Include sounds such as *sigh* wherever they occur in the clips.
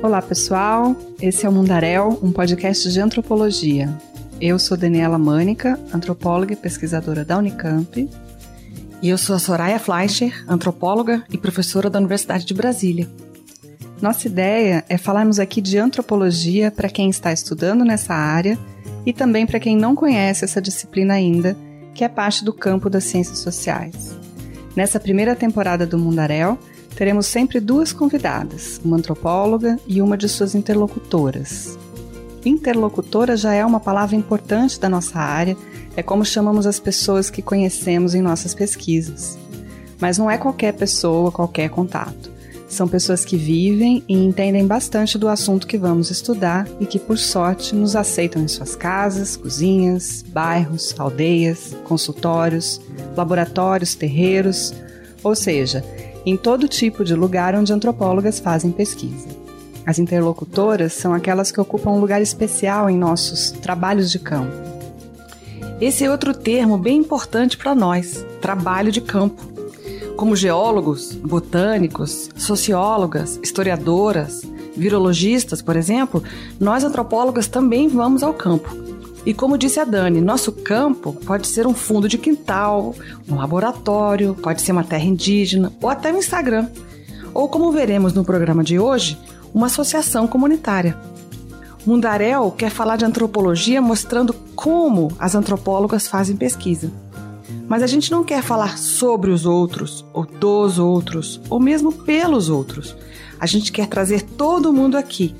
Olá, pessoal. Esse é o Mundaréu, um podcast de antropologia. Eu sou Daniela Mânica, antropóloga e pesquisadora da Unicamp. E eu sou a Soraya Fleischer, antropóloga e professora da Universidade de Brasília. Nossa ideia é falarmos aqui de antropologia para quem está estudando nessa área e também para quem não conhece essa disciplina ainda, que é parte do campo das ciências sociais. Nessa primeira temporada do Mundaréu, teremos sempre duas convidadas, uma antropóloga e uma de suas interlocutoras. Interlocutora já é uma palavra importante da nossa área, é como chamamos as pessoas que conhecemos em nossas pesquisas. Mas não é qualquer pessoa, qualquer contato. São pessoas que vivem e entendem bastante do assunto que vamos estudar e que, por sorte, nos aceitam em suas casas, cozinhas, bairros, aldeias, consultórios, laboratórios, terreiros, ou seja, em todo tipo de lugar onde antropólogas fazem pesquisa. As interlocutoras são aquelas que ocupam um lugar especial em nossos trabalhos de campo. Esse é outro termo bem importante para nós: trabalho de campo. Como geólogos, botânicos, sociólogas, historiadoras, virologistas, por exemplo, nós antropólogas também vamos ao campo e como disse a Dani, nosso campo pode ser um fundo de quintal, um laboratório, pode ser uma terra indígena ou até um Instagram. Ou como veremos no programa de hoje, uma associação comunitária. Mundarel quer falar de antropologia mostrando como as antropólogas fazem pesquisa. Mas a gente não quer falar sobre os outros, ou dos outros, ou mesmo pelos outros. A gente quer trazer todo mundo aqui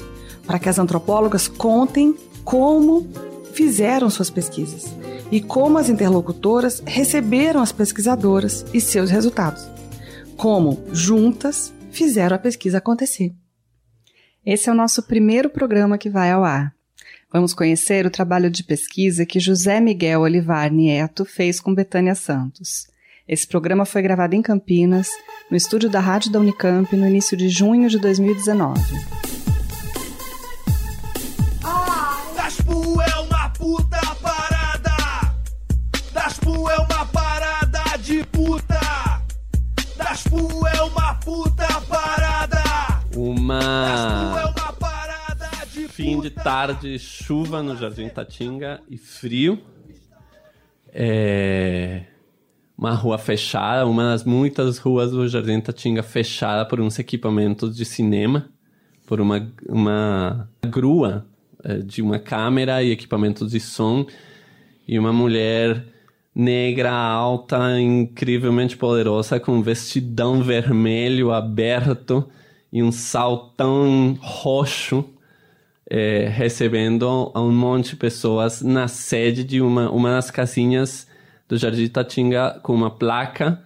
para que as antropólogas contem como fizeram suas pesquisas e como as interlocutoras receberam as pesquisadoras e seus resultados. Como, juntas, fizeram a pesquisa acontecer. Esse é o nosso primeiro programa que vai ao ar. Vamos conhecer o trabalho de pesquisa que José Miguel Olivar Nieto fez com Betânia Santos. Esse programa foi gravado em Campinas, no estúdio da Rádio da Unicamp, no início de junho de 2019. puta parada. Daspu é uma parada de puta. Daspu é uma puta parada. Uma. Fim de tarde, chuva no Jardim Tatinga e frio. É uma rua fechada, uma das muitas ruas do Jardim Tatinga fechada por uns equipamentos de cinema, por uma, uma grua eh, de uma câmera e equipamentos de som e uma mulher negra, alta, incrivelmente poderosa, com um vestidão vermelho aberto e um saltão roxo, é, recebendo um monte de pessoas na sede de uma, uma das casinhas do Jardim Tatinga com uma placa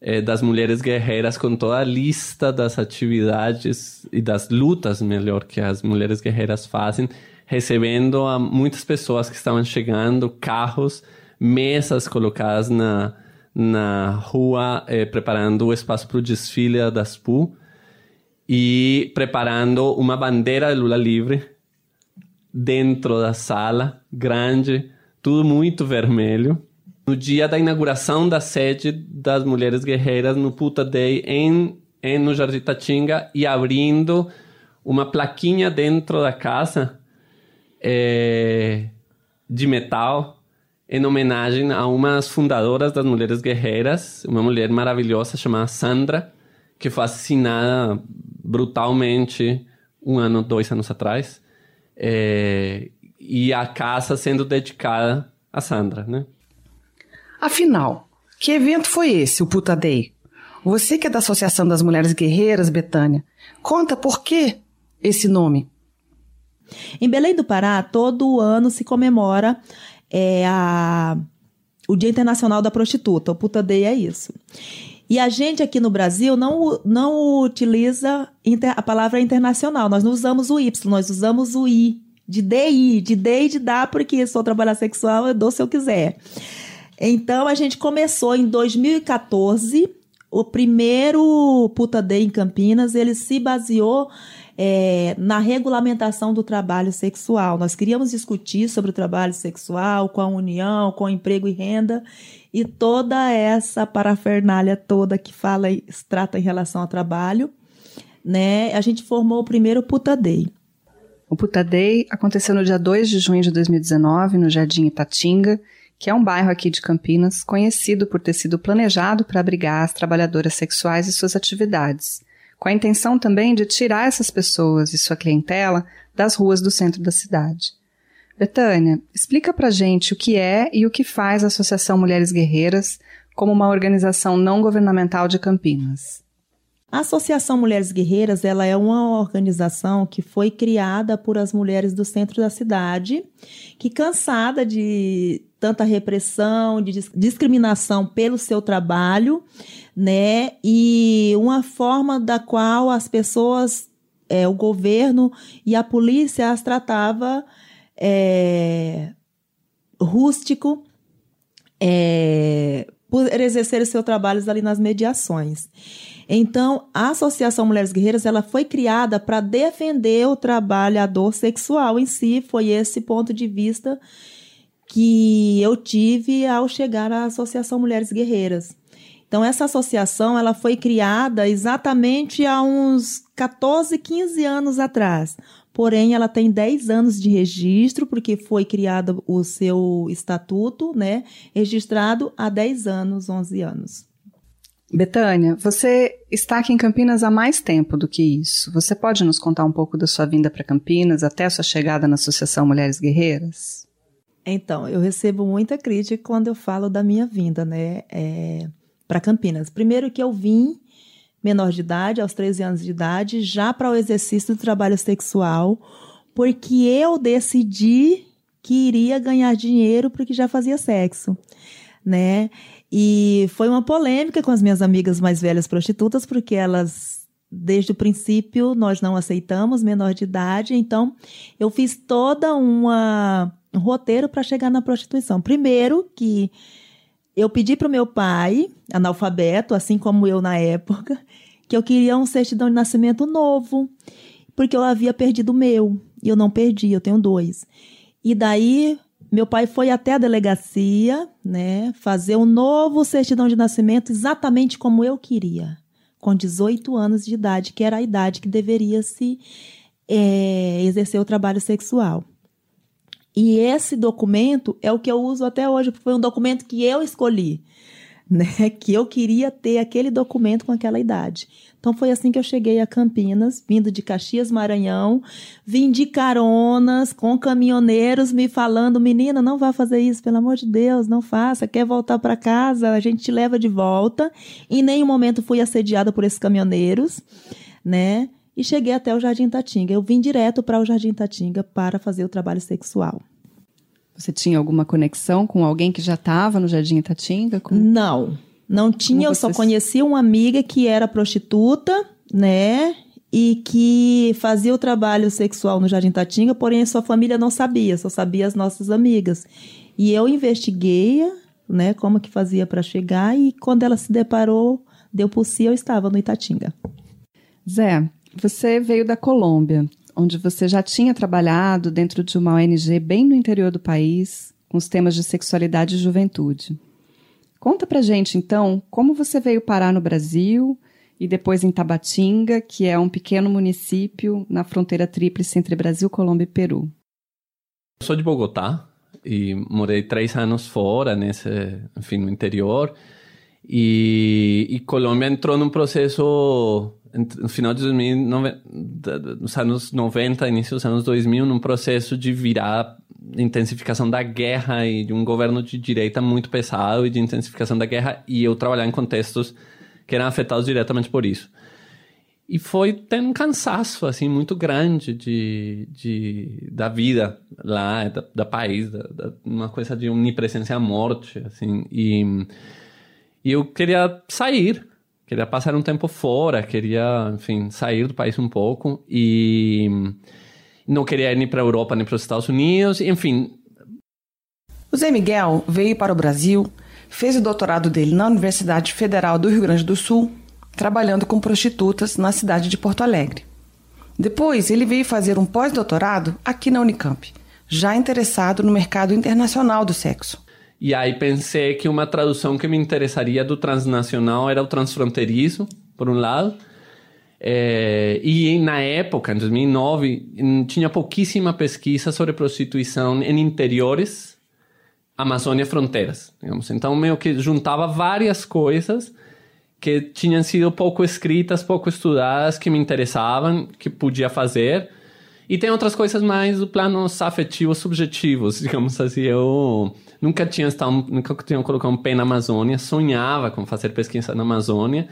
é, das mulheres guerreiras com toda a lista das atividades e das lutas, melhor, que as mulheres guerreiras fazem, recebendo a muitas pessoas que estavam chegando, carros, mesas colocadas na, na rua, é, preparando o espaço para o desfile das PU e preparando uma bandeira de Lula livre dentro da sala, grande, tudo muito vermelho. No dia da inauguração da sede das Mulheres Guerreiras no Puta Day em, em no Jardim Tatinga e abrindo uma plaquinha dentro da casa é, de metal em homenagem a umas fundadoras das Mulheres Guerreiras, uma mulher maravilhosa chamada Sandra, que foi assassinada brutalmente um ano, dois anos atrás, é, e a casa sendo dedicada a Sandra, né? Afinal, que evento foi esse, o Puta Day? Você que é da Associação das Mulheres Guerreiras, Betânia, conta por que esse nome. Em Belém do Pará, todo ano se comemora é, a, o Dia Internacional da Prostituta. O Puta Day é isso. E a gente aqui no Brasil não, não utiliza inter, a palavra internacional. Nós não usamos o Y, nós usamos o I. De DI, de D e de dá, porque sou trabalhar sexual, eu dou se eu quiser. Então a gente começou em 2014, o primeiro Puta Day em Campinas, ele se baseou é, na regulamentação do trabalho sexual. Nós queríamos discutir sobre o trabalho sexual com a União, com emprego e renda e toda essa parafernália toda que fala e trata em relação ao trabalho. Né? A gente formou o primeiro Puta Day. O Puta Day aconteceu no dia 2 de junho de 2019, no Jardim Itatinga, que é um bairro aqui de Campinas conhecido por ter sido planejado para abrigar as trabalhadoras sexuais e suas atividades, com a intenção também de tirar essas pessoas e sua clientela das ruas do centro da cidade. Betânia, explica pra gente o que é e o que faz a Associação Mulheres Guerreiras como uma organização não governamental de Campinas. A Associação Mulheres Guerreiras ela é uma organização que foi criada por as mulheres do centro da cidade, que cansada de tanta repressão, de discriminação pelo seu trabalho, né? E uma forma da qual as pessoas, é, o governo e a polícia as tratava é, rústico, é, por exercer seus trabalhos ali nas mediações. Então, a Associação Mulheres Guerreiras ela foi criada para defender o trabalhador sexual em si. Foi esse ponto de vista que eu tive ao chegar à Associação Mulheres Guerreiras. Então, essa associação ela foi criada exatamente há uns 14, 15 anos atrás. Porém, ela tem 10 anos de registro, porque foi criado o seu estatuto, né? Registrado há 10 anos, 11 anos. Betânia, você está aqui em Campinas há mais tempo do que isso. Você pode nos contar um pouco da sua vinda para Campinas até a sua chegada na Associação Mulheres Guerreiras? Então, eu recebo muita crítica quando eu falo da minha vinda, né, é, para Campinas. Primeiro que eu vim menor de idade, aos 13 anos de idade, já para o exercício do trabalho sexual, porque eu decidi que iria ganhar dinheiro porque já fazia sexo, né? E foi uma polêmica com as minhas amigas mais velhas prostitutas, porque elas, desde o princípio, nós não aceitamos menor de idade. Então, eu fiz toda uma um roteiro para chegar na prostituição. Primeiro, que eu pedi para o meu pai, analfabeto, assim como eu na época, que eu queria um certidão de nascimento novo, porque eu havia perdido o meu. E eu não perdi, eu tenho dois. E daí meu pai foi até a delegacia, né, fazer um novo certidão de nascimento exatamente como eu queria, com 18 anos de idade, que era a idade que deveria se é, exercer o trabalho sexual. E esse documento é o que eu uso até hoje, porque foi um documento que eu escolhi, *laughs* né, que eu queria ter aquele documento com aquela idade. Então foi assim que eu cheguei a Campinas, vindo de Caxias, Maranhão, vim de caronas com caminhoneiros me falando: "Menina, não vá fazer isso, pelo amor de Deus, não faça. Quer voltar para casa, a gente te leva de volta". Em nenhum momento fui assediada por esses caminhoneiros, né? E cheguei até o Jardim Tatinga. Eu vim direto para o Jardim Tatinga para fazer o trabalho sexual. Você tinha alguma conexão com alguém que já estava no Jardim Itatinga? Com... Não, não tinha, eu só conhecia uma amiga que era prostituta, né? E que fazia o trabalho sexual no Jardim Tatinga, porém a sua família não sabia, só sabia as nossas amigas. E eu investiguei, né, como que fazia para chegar e quando ela se deparou, deu por si, eu estava no Itatinga. Zé, você veio da Colômbia, onde você já tinha trabalhado dentro de uma ONG bem no interior do país, com os temas de sexualidade e juventude. Conta pra gente, então, como você veio parar no Brasil e depois em Tabatinga, que é um pequeno município na fronteira tríplice entre Brasil, Colômbia e Peru. Sou de Bogotá e morei três anos fora, nesse, enfim, no interior. E, e Colômbia entrou num processo no final de 2009, nos anos 90, início dos anos 2000, num processo de virar intensificação da guerra e de um governo de direita muito pesado e de intensificação da guerra e eu trabalhar em contextos que eram afetados diretamente por isso. E foi tendo um cansaço, assim, muito grande de, de, da vida lá, da, da país, da, da, uma coisa de onipresença à morte, assim. E, e eu queria sair, queria passar um tempo fora, queria, enfim, sair do país um pouco e não queria ir nem para a Europa nem para os Estados Unidos, enfim. O Zé Miguel veio para o Brasil, fez o doutorado dele na Universidade Federal do Rio Grande do Sul, trabalhando com prostitutas na cidade de Porto Alegre. Depois, ele veio fazer um pós-doutorado aqui na Unicamp, já interessado no mercado internacional do sexo. E aí pensei que uma tradução que me interessaria do transnacional era o transfronteiriço, por um lado. É, e na época, em 2009, tinha pouquíssima pesquisa sobre prostituição em interiores, Amazônia fronteiras, digamos. Então, meio que juntava várias coisas que tinham sido pouco escritas, pouco estudadas, que me interessavam, que podia fazer. E tem outras coisas mais do plano afetivos subjetivos, *laughs* digamos assim. Eu Nunca tinha estado, nunca tinha colocado um pé na Amazônia, sonhava com fazer pesquisa na Amazônia.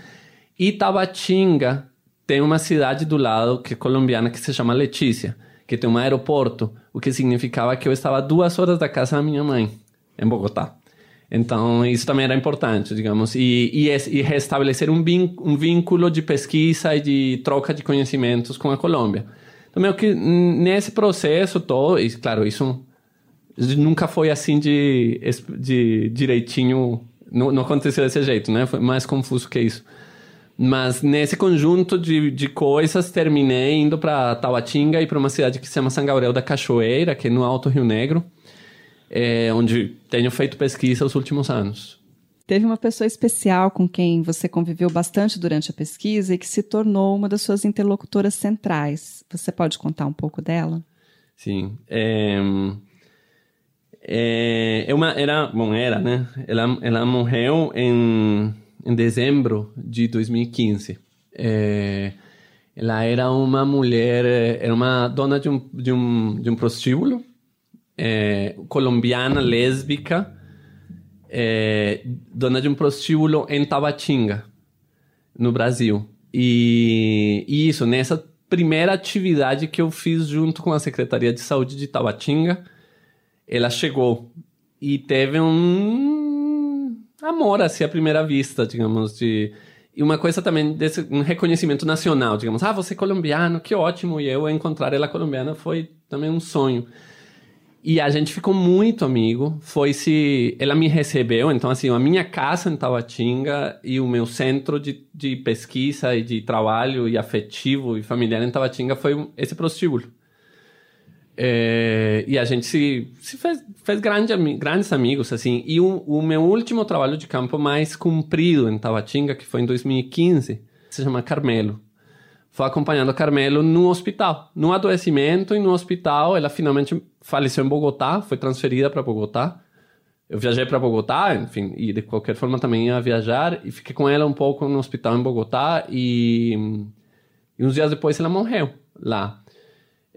E Tabatinga tem uma cidade do lado que é colombiana que se chama Letícia, que tem um aeroporto, o que significava que eu estava duas horas da casa da minha mãe, em Bogotá. Então, isso também era importante, digamos, e, e, e restabelecer um, um vínculo de pesquisa e de troca de conhecimentos com a Colômbia. Então, meio que nesse processo todo, e claro, isso nunca foi assim de, de direitinho. Não, não aconteceu desse jeito, né? Foi mais confuso que isso. Mas nesse conjunto de, de coisas, terminei indo para Tauatinga e para uma cidade que se chama São Gabriel da Cachoeira, que é no Alto Rio Negro, é, onde tenho feito pesquisa os últimos anos. Teve uma pessoa especial com quem você conviveu bastante durante a pesquisa e que se tornou uma das suas interlocutoras centrais. Você pode contar um pouco dela? Sim. É, é, uma, era, bom, era, né? Ela, ela morreu em, em dezembro de 2015. É, ela era uma mulher, era uma dona de um, de um, de um prostíbulo, é, colombiana, lésbica, é, dona de um prostíbulo em Tabatinga, no Brasil. E, e, isso, nessa primeira atividade que eu fiz junto com a Secretaria de Saúde de Tabatinga, ela chegou e teve um amor assim à primeira vista, digamos, de e uma coisa também desse um reconhecimento nacional, digamos, ah, você é colombiano, que ótimo, e eu encontrar ela colombiana foi também um sonho. E a gente ficou muito amigo. Foi se ela me recebeu, então assim, a minha casa em Tabatinga e o meu centro de, de pesquisa e de trabalho e afetivo e familiar em Tabatinga foi esse prostíbulo. É, e a gente se, se fez, fez grande, grandes amigos, assim. E o, o, meu último trabalho de campo mais comprido em Tabatinga, que foi em 2015, se chama Carmelo. Foi acompanhando a Carmelo no hospital, no adoecimento e no hospital. Ela finalmente faleceu em Bogotá, foi transferida para Bogotá. Eu viajei para Bogotá, enfim, e de qualquer forma também ia viajar. E fiquei com ela um pouco no hospital em Bogotá. E, e uns dias depois ela morreu lá.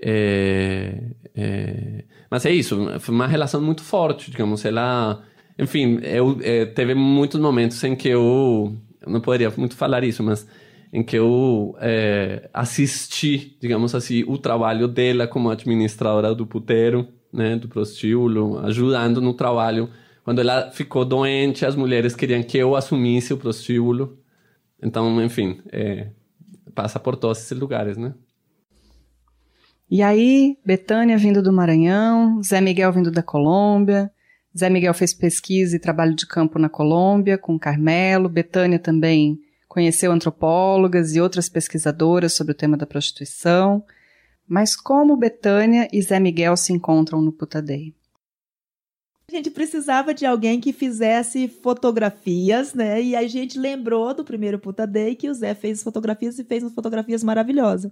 É, é, mas é isso, foi uma relação muito forte, digamos. Ela, enfim, eu é, teve muitos momentos em que eu, não poderia muito falar isso, mas em que eu é, assisti, digamos assim, o trabalho dela como administradora do puteiro, né, do prostíbulo, ajudando no trabalho. Quando ela ficou doente, as mulheres queriam que eu assumisse o prostíbulo. Então, enfim, é, passa por todos esses lugares, né? E aí, Betânia vindo do Maranhão, Zé Miguel vindo da Colômbia. Zé Miguel fez pesquisa e trabalho de campo na Colômbia com Carmelo. Betânia também conheceu antropólogas e outras pesquisadoras sobre o tema da prostituição. Mas como Betânia e Zé Miguel se encontram no Puta Day? A gente precisava de alguém que fizesse fotografias, né? E a gente lembrou do primeiro Puta Day que o Zé fez fotografias e fez fotografias maravilhosas.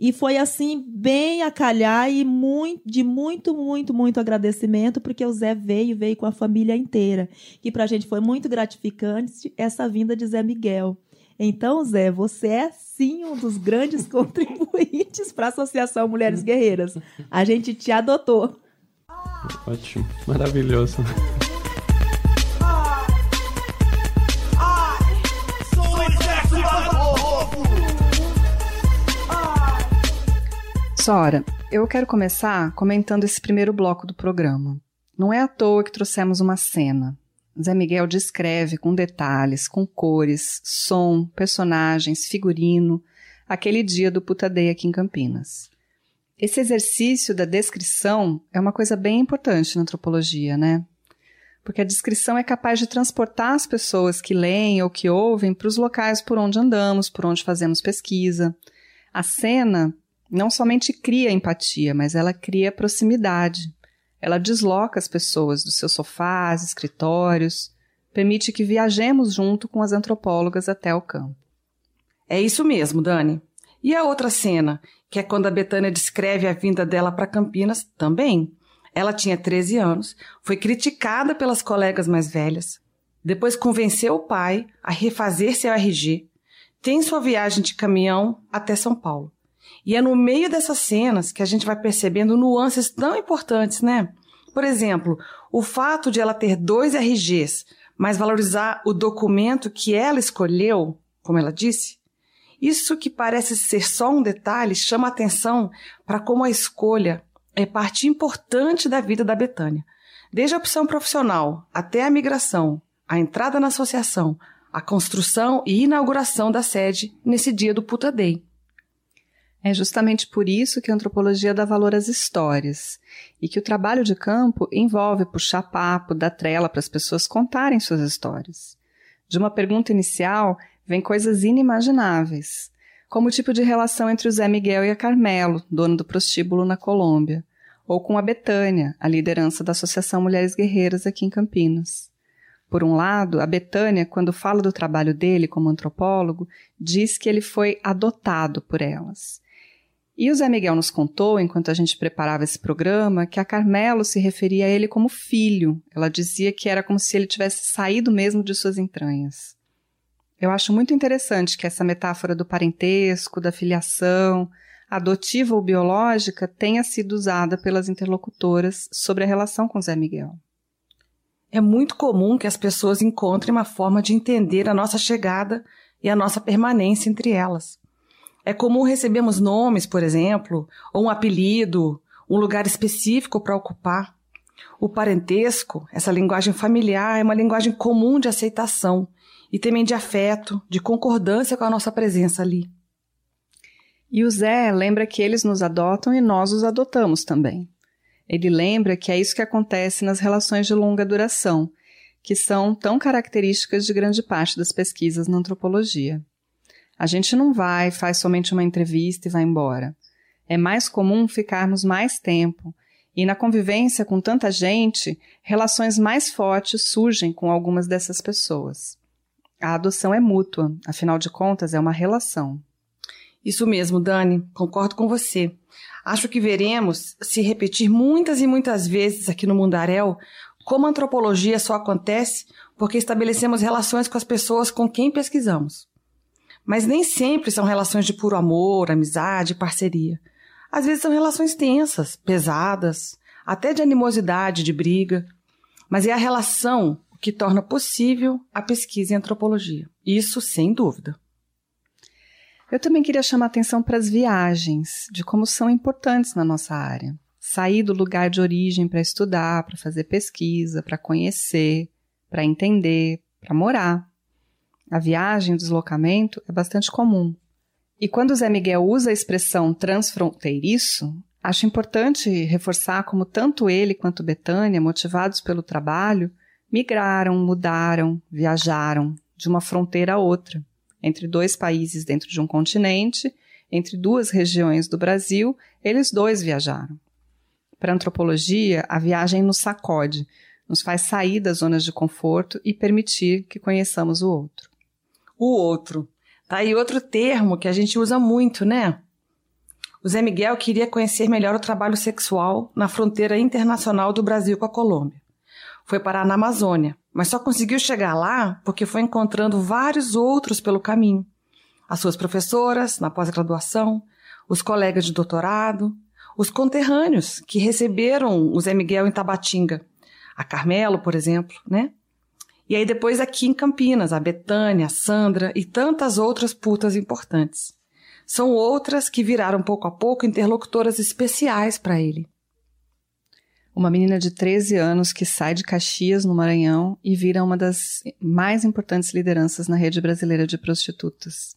E foi assim, bem a calhar e muito, de muito, muito, muito agradecimento, porque o Zé veio, veio com a família inteira. Que para a gente foi muito gratificante essa vinda de Zé Miguel. Então, Zé, você é sim um dos grandes *laughs* contribuintes para a Associação Mulheres Guerreiras. A gente te adotou. Ótimo, maravilhoso. Sora, eu quero começar comentando esse primeiro bloco do programa. Não é à toa que trouxemos uma cena. Zé Miguel descreve com detalhes, com cores, som, personagens, figurino, aquele dia do Putadeia aqui em Campinas. Esse exercício da descrição é uma coisa bem importante na antropologia, né? Porque a descrição é capaz de transportar as pessoas que leem ou que ouvem para os locais por onde andamos, por onde fazemos pesquisa, A cena não somente cria empatia, mas ela cria proximidade. Ela desloca as pessoas dos seus sofás, escritórios, permite que viajemos junto com as antropólogas até o campo. É isso mesmo, Dani. E a outra cena, que é quando a Betânia descreve a vinda dela para Campinas, também. Ela tinha 13 anos, foi criticada pelas colegas mais velhas, depois convenceu o pai a refazer seu RG, tem sua viagem de caminhão até São Paulo. E é no meio dessas cenas que a gente vai percebendo nuances tão importantes, né? Por exemplo, o fato de ela ter dois RGs, mas valorizar o documento que ela escolheu, como ela disse, isso que parece ser só um detalhe chama atenção para como a escolha é parte importante da vida da Betânia. Desde a opção profissional até a migração, a entrada na associação, a construção e inauguração da sede nesse dia do Puta Day. É justamente por isso que a antropologia dá valor às histórias e que o trabalho de campo envolve puxar papo, dar trela para as pessoas contarem suas histórias. De uma pergunta inicial vem coisas inimagináveis, como o tipo de relação entre o Zé Miguel e a Carmelo, dono do prostíbulo na Colômbia, ou com a Betânia, a liderança da Associação Mulheres Guerreiras aqui em Campinas. Por um lado, a Betânia, quando fala do trabalho dele como antropólogo, diz que ele foi adotado por elas. E o Zé Miguel nos contou, enquanto a gente preparava esse programa, que a Carmelo se referia a ele como filho. Ela dizia que era como se ele tivesse saído mesmo de suas entranhas. Eu acho muito interessante que essa metáfora do parentesco, da filiação, adotiva ou biológica, tenha sido usada pelas interlocutoras sobre a relação com Zé Miguel. É muito comum que as pessoas encontrem uma forma de entender a nossa chegada e a nossa permanência entre elas. É comum recebermos nomes, por exemplo, ou um apelido, um lugar específico para ocupar. O parentesco, essa linguagem familiar, é uma linguagem comum de aceitação e também de afeto, de concordância com a nossa presença ali. E o Zé lembra que eles nos adotam e nós os adotamos também. Ele lembra que é isso que acontece nas relações de longa duração, que são tão características de grande parte das pesquisas na antropologia. A gente não vai, faz somente uma entrevista e vai embora. É mais comum ficarmos mais tempo, e na convivência com tanta gente, relações mais fortes surgem com algumas dessas pessoas. A adoção é mútua, afinal de contas, é uma relação. Isso mesmo, Dani, concordo com você. Acho que veremos se repetir muitas e muitas vezes aqui no Mundaréu como a antropologia só acontece porque estabelecemos relações com as pessoas com quem pesquisamos. Mas nem sempre são relações de puro amor, amizade, parceria. Às vezes são relações tensas, pesadas, até de animosidade, de briga. Mas é a relação que torna possível a pesquisa em antropologia. Isso sem dúvida. Eu também queria chamar atenção para as viagens, de como são importantes na nossa área. Sair do lugar de origem para estudar, para fazer pesquisa, para conhecer, para entender, para morar. A viagem, o deslocamento é bastante comum. E quando o Zé Miguel usa a expressão transfronteiriço, acho importante reforçar como tanto ele quanto Betânia, motivados pelo trabalho, migraram, mudaram, viajaram de uma fronteira a outra, entre dois países dentro de um continente, entre duas regiões do Brasil, eles dois viajaram. Para a antropologia, a viagem nos sacode, nos faz sair das zonas de conforto e permitir que conheçamos o outro o outro. Tá aí outro termo que a gente usa muito, né? O Zé Miguel queria conhecer melhor o trabalho sexual na fronteira internacional do Brasil com a Colômbia. Foi parar na Amazônia, mas só conseguiu chegar lá porque foi encontrando vários outros pelo caminho. As suas professoras na pós-graduação, os colegas de doutorado, os conterrâneos que receberam o Zé Miguel em Tabatinga. A Carmelo, por exemplo, né? E aí depois aqui em Campinas, a Betânia, a Sandra e tantas outras putas importantes. São outras que viraram pouco a pouco interlocutoras especiais para ele. Uma menina de 13 anos que sai de Caxias, no Maranhão, e vira uma das mais importantes lideranças na rede brasileira de prostitutas.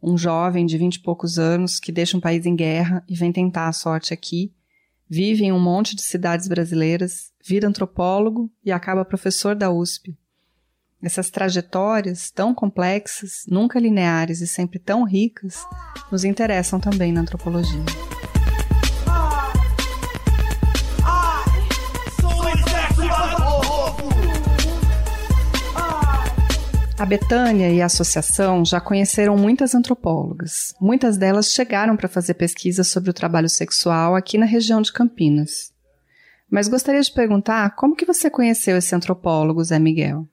Um jovem de vinte e poucos anos que deixa um país em guerra e vem tentar a sorte aqui, vive em um monte de cidades brasileiras, vira antropólogo e acaba professor da USP. Essas trajetórias tão complexas, nunca lineares e sempre tão ricas, nos interessam também na antropologia. A Betânia e a associação já conheceram muitas antropólogas. Muitas delas chegaram para fazer pesquisas sobre o trabalho sexual aqui na região de Campinas. Mas gostaria de perguntar como que você conheceu esse antropólogo, Zé Miguel?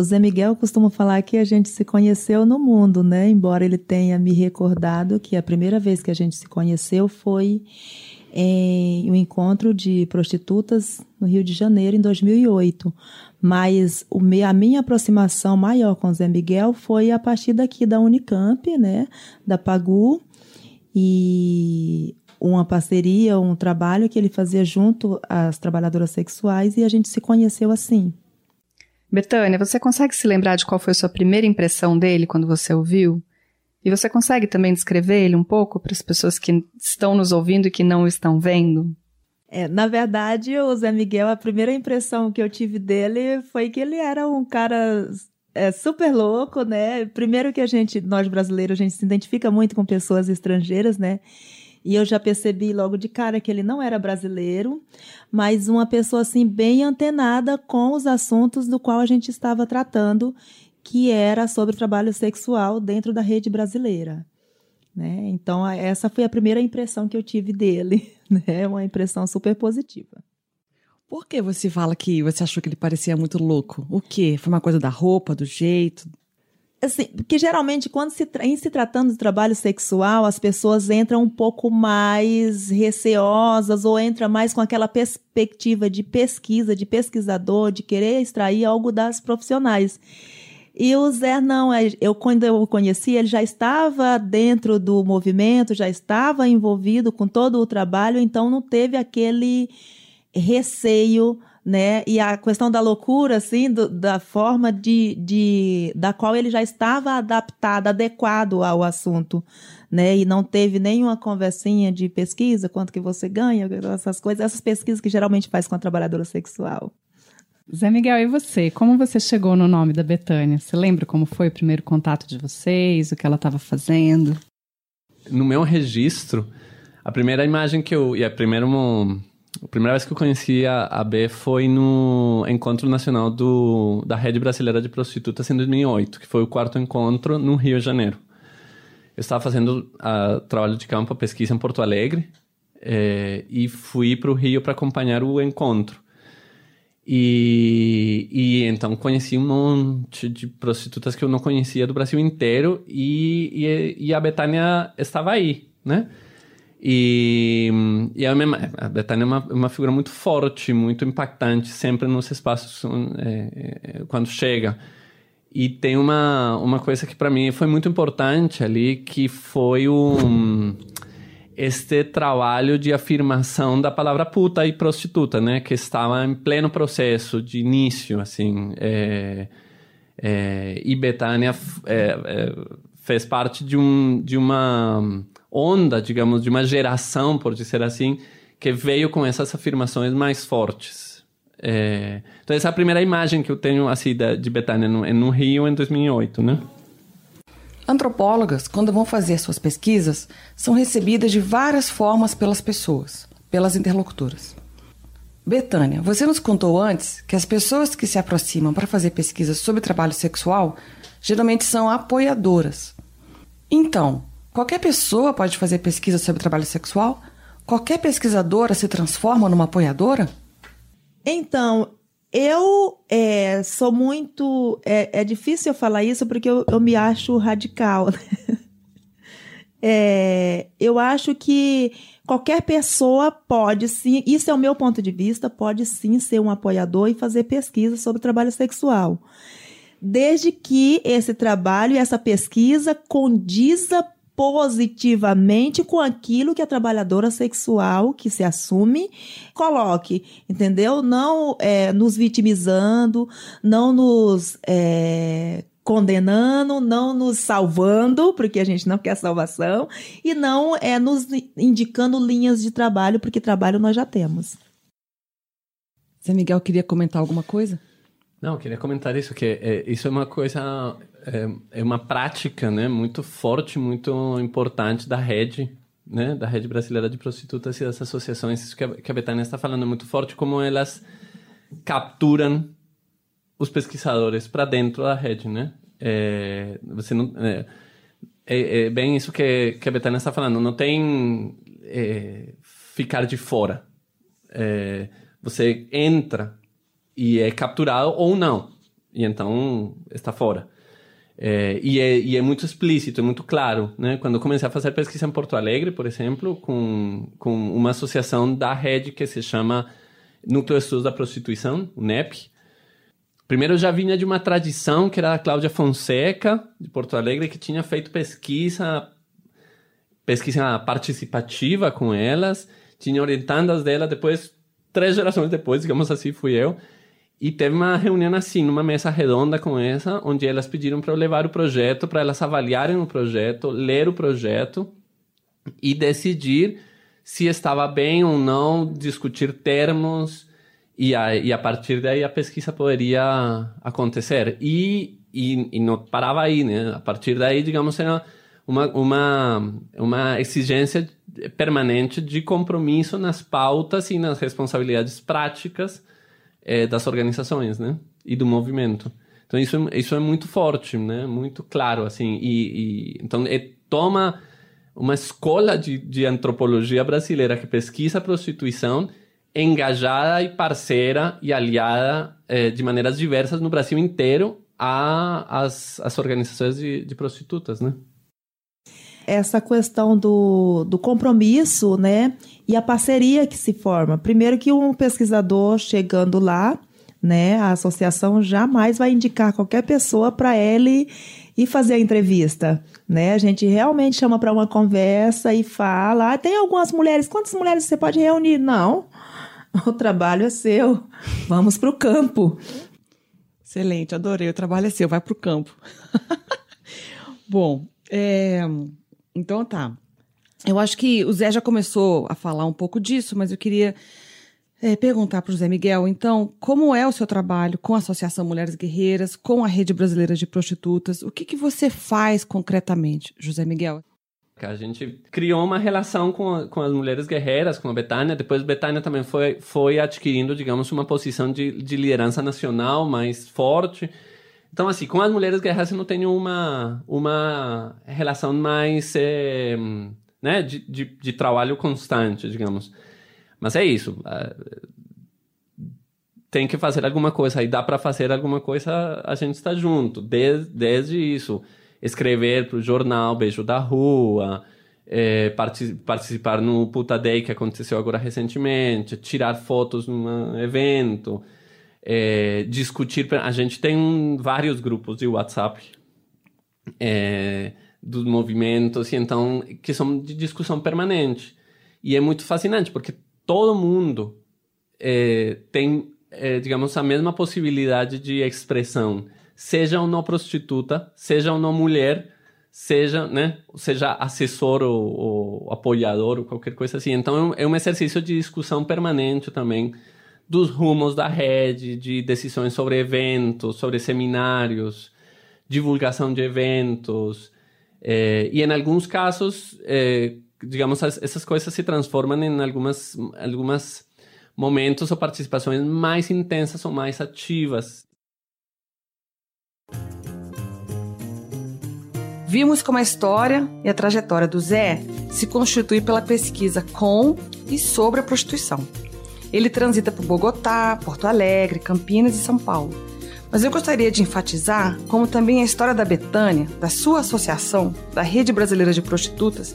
O Zé Miguel costuma falar que a gente se conheceu no mundo, né? Embora ele tenha me recordado que a primeira vez que a gente se conheceu foi em um encontro de prostitutas no Rio de Janeiro em 2008. Mas a minha aproximação maior com o Zé Miguel foi a partir daqui da Unicamp, né? Da Pagu. E uma parceria, um trabalho que ele fazia junto às trabalhadoras sexuais e a gente se conheceu assim. Betânia, você consegue se lembrar de qual foi sua primeira impressão dele quando você ouviu? E você consegue também descrever ele um pouco para as pessoas que estão nos ouvindo e que não estão vendo? É, na verdade, o Zé Miguel, a primeira impressão que eu tive dele foi que ele era um cara é, super louco, né? Primeiro que a gente, nós brasileiros, a gente se identifica muito com pessoas estrangeiras, né? E eu já percebi logo de cara que ele não era brasileiro, mas uma pessoa assim bem antenada com os assuntos do qual a gente estava tratando, que era sobre trabalho sexual dentro da rede brasileira. Né? Então, essa foi a primeira impressão que eu tive dele, *laughs* né? uma impressão super positiva. Por que você fala que você achou que ele parecia muito louco? O quê? Foi uma coisa da roupa, do jeito? Assim, porque geralmente quando se em se tratando de trabalho sexual, as pessoas entram um pouco mais receosas ou entram mais com aquela perspectiva de pesquisa, de pesquisador, de querer extrair algo das profissionais. E o Zé não, é, eu quando eu o conheci, ele já estava dentro do movimento, já estava envolvido com todo o trabalho, então não teve aquele receio né? E a questão da loucura, assim, do, da forma de, de, da qual ele já estava adaptado, adequado ao assunto, né? E não teve nenhuma conversinha de pesquisa, quanto que você ganha, essas coisas, essas pesquisas que geralmente faz com a trabalhadora sexual. Zé Miguel, e você? Como você chegou no nome da Betânia? Você lembra como foi o primeiro contato de vocês, o que ela estava fazendo? No meu registro, a primeira imagem que eu. E a primeira a primeira vez que eu conheci a, a B foi no Encontro Nacional do, da Rede Brasileira de Prostitutas em 2008, que foi o quarto encontro no Rio de Janeiro. Eu estava fazendo a, trabalho de campo, pesquisa em Porto Alegre, é, e fui para o Rio para acompanhar o encontro. E, e, então conheci um monte de prostitutas que eu não conhecia do Brasil inteiro, e, e, e a Betânia estava aí, né? E, e a, minha, a é uma, uma figura muito forte, muito impactante, sempre nos espaços é, quando chega. E tem uma, uma coisa que para mim foi muito importante ali, que foi um, este trabalho de afirmação da palavra puta e prostituta, né? Que estava em pleno processo de início, assim. É, e Betânia fez parte de, um, de uma onda, digamos, de uma geração, por dizer assim, que veio com essas afirmações mais fortes. É... Então, essa é a primeira imagem que eu tenho assim, de Betânia no, no Rio em 2008, né? Antropólogas, quando vão fazer suas pesquisas, são recebidas de várias formas pelas pessoas, pelas interlocutoras. Betânia, você nos contou antes que as pessoas que se aproximam para fazer pesquisas sobre trabalho sexual geralmente são apoiadoras. Então, Qualquer pessoa pode fazer pesquisa sobre trabalho sexual? Qualquer pesquisadora se transforma numa apoiadora? Então, eu é, sou muito. É, é, difícil eu falar isso porque eu, eu me acho radical. *laughs* Né? É, eu acho que qualquer pessoa pode sim, isso é o meu ponto de vista, pode sim ser um apoiador e fazer pesquisa sobre trabalho sexual. Desde que esse trabalho e essa pesquisa condiza positivamente com aquilo que a trabalhadora sexual que se assume coloque, entendeu? Não é, nos vitimizando, não nos é, condenando, não nos salvando, porque a gente não quer salvação, e não é nos indicando linhas de trabalho, porque trabalho nós já temos. Zé Miguel queria comentar alguma coisa? Não, queria comentar isso, que é, isso é uma coisa, é, é, uma prática né, muito forte, muito importante da rede, né, da rede brasileira de prostitutas e das associações. Isso que a, que a Betânia está falando é muito forte, como elas capturam os pesquisadores para dentro da rede, né? É, você não, é, é, é, bem isso que, que a Betânia está falando, não tem é, ficar de fora. É, você entra e é capturado ou não. E então está fora. É, e, é, e, é, muito explícito, é muito claro. Né? Quando eu comecei a fazer pesquisa em Porto Alegre, por exemplo, com, com uma associação da rede que se chama Núcleo de Estudos da Prostituição, o NEP. Primeiro eu já vinha de uma tradição que era a Cláudia Fonseca, de Porto Alegre, que tinha feito pesquisa pesquisa participativa com elas, tinha orientandas dela, depois, três gerações depois, digamos assim, fui eu, e teve uma reunião assim, numa mesa redonda com essa, onde elas pediram para eu levar o projeto, para elas avaliarem o projeto, ler o projeto e decidir se estava bem ou não, discutir termos, e a, e a partir daí a pesquisa poderia acontecer. E, e, e não parava aí, né? A partir daí, digamos, era uma, uma, uma exigência permanente de compromisso nas pautas e nas responsabilidades práticas é, das organizações, né? E do movimento. Então isso, isso é muito forte, né? Muito claro, assim. E, e então é, toma uma escola de, de antropologia brasileira que pesquisa a prostituição engajada e parceira e aliada é, de maneiras diversas no Brasil inteiro às, às organizações de, de prostitutas, né? Essa questão do, do compromisso, né? E a parceria que se forma. Primeiro que um pesquisador chegando lá, né? A associação jamais vai indicar qualquer pessoa para ele ir fazer a entrevista, né? A gente realmente chama para uma conversa e fala: ah, tem algumas mulheres, quantas mulheres você pode reunir? Não, *laughs* o trabalho é seu, vamos para o campo. Excelente, adorei, o trabalho é seu, vai para o campo. *laughs* Bom, é, então tá. Eu acho que o Zé já começou a falar um pouco disso, mas eu queria é, perguntar para o Zé Miguel, então, como é o seu trabalho com a Associação Mulheres Guerreiras, com a Rede Brasileira de Prostitutas? O que, que você faz concretamente, José Miguel? A gente criou uma relação com, com as mulheres guerreiras, com a Betânia. Depois, a Betânia também foi, foi adquirindo, digamos, uma posição de, de liderança nacional mais forte. Então, assim, com as mulheres guerreiras eu não tenho uma, uma relação mais, é, né, de, de, de, trabalho constante, digamos. Mas é isso. É, tem que fazer alguma coisa. Aí dá para fazer alguma coisa, a gente está junto. Desde, desde isso. Escrever para o jornal Beijo da Rua, é, participar no Puta Day que aconteceu agora recentemente, tirar fotos num evento é, discutir. A gente tem vários grupos de WhatsApp é, dos movimentos, e então, que são de discussão permanente. E é muito fascinante, porque todo mundo é, tem, é, digamos, a mesma possibilidade de expressão. Seja ou não prostituta, seja ou não mulher, seja, né, seja assessor ou, ou apoiador ou qualquer coisa assim. Então é um exercício de discussão permanente também dos rumos da rede, de decisões sobre eventos, sobre seminários, divulgação de eventos. Eh, e em alguns casos, eh, digamos, essas coisas se transformam em algumas, algumas momentos ou participações mais intensas ou mais ativas. Vimos como a história e a trajetória do Zé se constitui pela pesquisa com e sobre a prostituição. Ele transita por Bogotá, Porto Alegre, Campinas e São Paulo. Mas eu gostaria de enfatizar como também a história da Betânia, da sua associação, da Rede Brasileira de Prostitutas,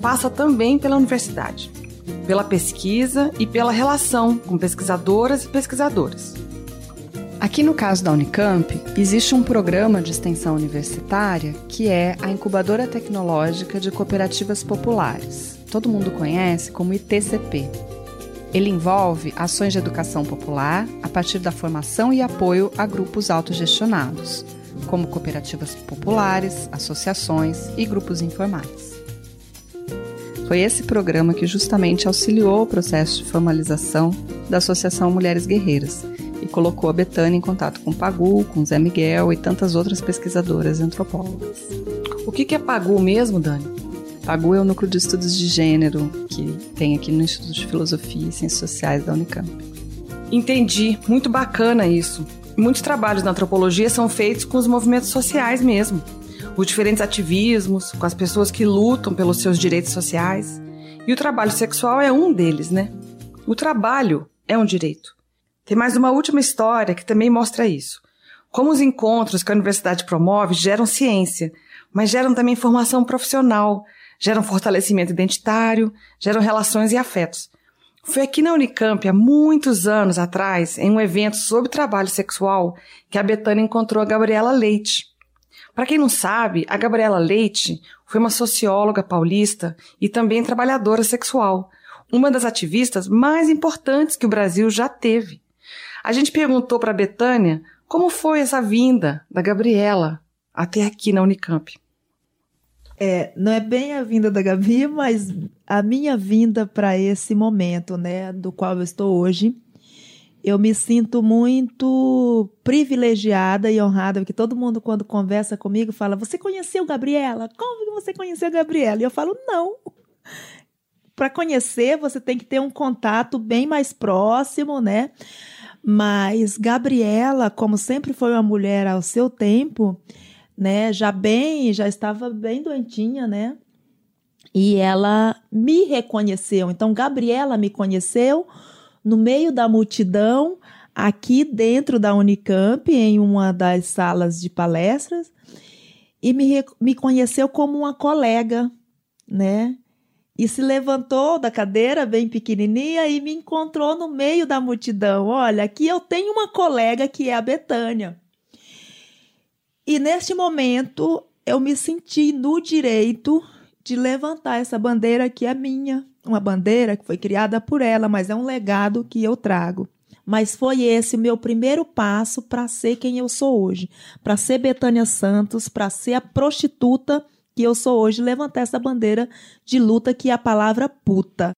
passa também pela universidade, pela pesquisa e pela relação com pesquisadoras e pesquisadores. Aqui no caso da Unicamp, existe um programa de extensão universitária que é a Incubadora Tecnológica de Cooperativas Populares. Todo mundo conhece como ITCP. Ele envolve ações de educação popular a partir da formação e apoio a grupos autogestionados, como cooperativas populares, associações e grupos informais. Foi esse programa que justamente auxiliou o processo de formalização da Associação Mulheres Guerreiras, e colocou a Betânia em contato com Pagu, com Zé Miguel e tantas outras pesquisadoras e antropólogas. O que é Pagu mesmo, Dani? Pagu é o núcleo de estudos de gênero que tem aqui no Instituto de Filosofia e Ciências Sociais da Unicamp. Entendi, muito bacana isso. Muitos trabalhos na antropologia são feitos com os movimentos sociais mesmo. Os diferentes ativismos, com as pessoas que lutam pelos seus direitos sociais. E o trabalho sexual é um deles, né? O trabalho é um direito. Tem mais uma última história que também mostra isso. Como os encontros que a universidade promove geram ciência, mas geram também formação profissional, geram fortalecimento identitário, geram relações e afetos. Foi aqui na Unicamp, há muitos anos atrás, em um evento sobre trabalho sexual, que a Betânia encontrou a Gabriela Leite. Para quem não sabe, a Gabriela Leite foi uma socióloga paulista e também trabalhadora sexual, uma das ativistas mais importantes que o Brasil já teve. A gente perguntou para a Betânia como foi essa vinda da Gabriela até aqui na Unicamp. É, não é bem a vinda da Gabi, mas a minha vinda para esse momento, né, do qual eu estou hoje. Eu me sinto muito privilegiada e honrada, porque todo mundo, quando conversa comigo, fala: Você conheceu Gabriela? Como que você conheceu Gabriela? E eu falo: Não. Para conhecer, você tem que ter um contato bem mais próximo, né? Mas Gabriela, como sempre foi uma mulher ao seu tempo, né, já bem, já estava bem doentinha, né? E ela me reconheceu. Então, Gabriela me conheceu no meio da multidão, aqui dentro da Unicamp, em uma das salas de palestras, e me, me conheceu como uma colega, né? E se levantou da cadeira bem pequenininha e me encontrou no meio da multidão. Olha, aqui eu tenho uma colega que é a Betânia. E neste momento eu me senti no direito de levantar essa bandeira que é minha, uma bandeira que foi criada por ela, mas é um legado que eu trago. Mas foi esse o meu primeiro passo para ser quem eu sou hoje, para ser Betânia Santos, para ser a prostituta que eu sou hoje, levantar essa bandeira de luta que é a palavra puta.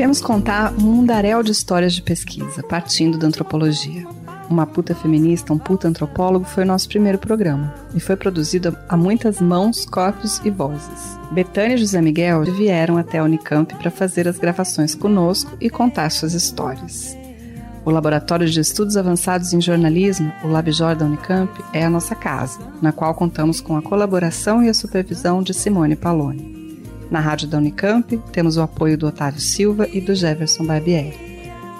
Queremos contar um mundaréu de histórias de pesquisa, partindo da antropologia. Uma puta feminista, um puta antropólogo foi o nosso primeiro programa e foi produzido a muitas mãos, corpos e vozes. Betânia e José Miguel vieram até a Unicamp para fazer as gravações conosco e contar suas histórias. O Laboratório de Estudos Avançados em Jornalismo, o LabJOR da Unicamp, é a nossa casa, na qual contamos com a colaboração e a supervisão de Simone Paloni. Na rádio da Unicamp, temos o apoio do Otávio Silva e do Jefferson Barbieri.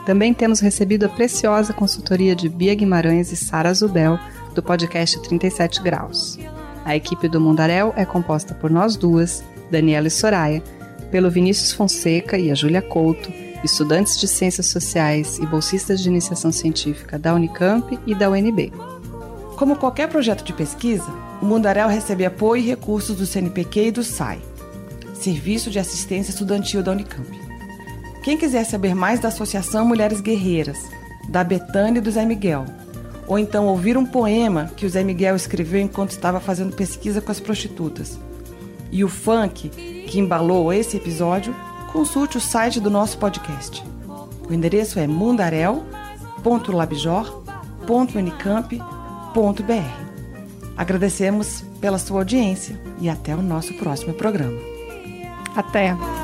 Também temos recebido a preciosa consultoria de Bia Guimarães e Sara Zubel, do podcast 37 Graus. A equipe do Mundaréu é composta por nós duas, Daniela e Soraya, pelo Vinícius Fonseca e a Júlia Couto, estudantes de Ciências Sociais e bolsistas de iniciação científica da Unicamp e da UNB. Como qualquer projeto de pesquisa, o Mundaréu recebe apoio e recursos do CNPq e do SAI, Serviço de Assistência Estudantil da Unicamp. Quem quiser saber mais da Associação Mulheres Guerreiras, da Betânia e do Zé Miguel, ou então ouvir um poema que o Zé Miguel escreveu enquanto estava fazendo pesquisa com as prostitutas, e o funk que embalou esse episódio, consulte o site do nosso podcast. O endereço é mundarel.labjor.unicamp.br. Agradecemos pela sua audiência e até o nosso próximo programa. Até!